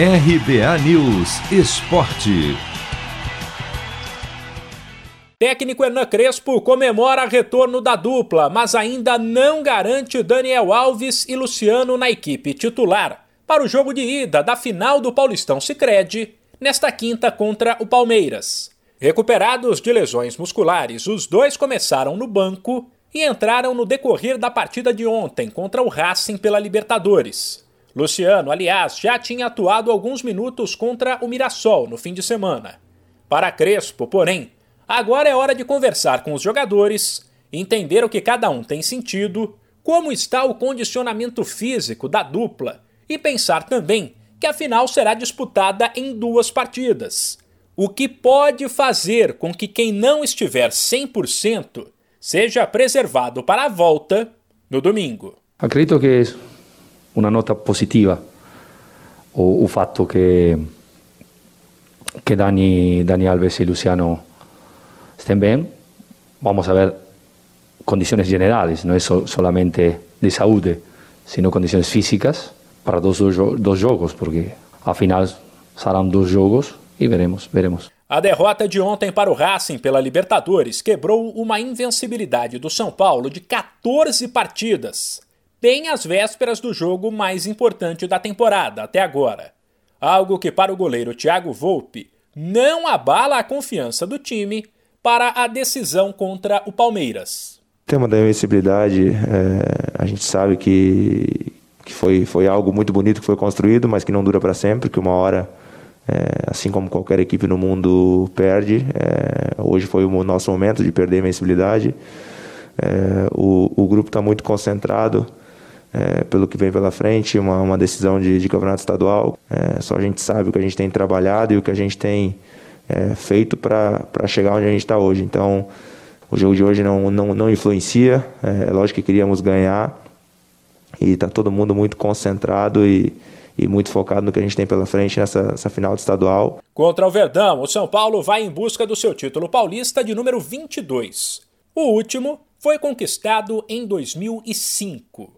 RBA News Esporte. Técnico Hernan Crespo comemora retorno da dupla, mas ainda não garante Daniel Alves e Luciano na equipe titular para o jogo de ida da final do Paulistão Sicredi nesta quinta contra o Palmeiras. Recuperados de lesões musculares, os dois começaram no banco e entraram no decorrer da partida de ontem contra o Racing pela Libertadores. Luciano, aliás, já tinha atuado alguns minutos contra o Mirassol no fim de semana. Para Crespo, porém, agora é hora de conversar com os jogadores, entender o que cada um tem sentido, como está o condicionamento físico da dupla e pensar também que a final será disputada em duas partidas. O que pode fazer com que quem não estiver 100% seja preservado para a volta no domingo. Acredito que una nota positiva o, o fatto che, che Dani, Dani Alves y Luciano estén bien. Vamos a ver condiciones generales, no es so, solamente de salud, sino condiciones físicas para dos, dos, jogos, porque al final serão dois jogos e veremos, veremos. A derrota de ontem para o Racing pela Libertadores quebrou uma invencibilidade do São Paulo de 14 partidas bem às vésperas do jogo mais importante da temporada até agora. Algo que, para o goleiro Thiago Volpe, não abala a confiança do time para a decisão contra o Palmeiras. O tema da invencibilidade, é, a gente sabe que, que foi, foi algo muito bonito que foi construído, mas que não dura para sempre, que uma hora, é, assim como qualquer equipe no mundo perde, é, hoje foi o nosso momento de perder a invencibilidade. É, o, o grupo está muito concentrado é, pelo que vem pela frente, uma, uma decisão de, de campeonato estadual. É, só a gente sabe o que a gente tem trabalhado e o que a gente tem é, feito para chegar onde a gente está hoje. Então, o jogo de hoje não, não, não influencia. É, é lógico que queríamos ganhar e está todo mundo muito concentrado e, e muito focado no que a gente tem pela frente nessa, nessa final de estadual. Contra o Verdão, o São Paulo vai em busca do seu título paulista de número 22. O último foi conquistado em 2005.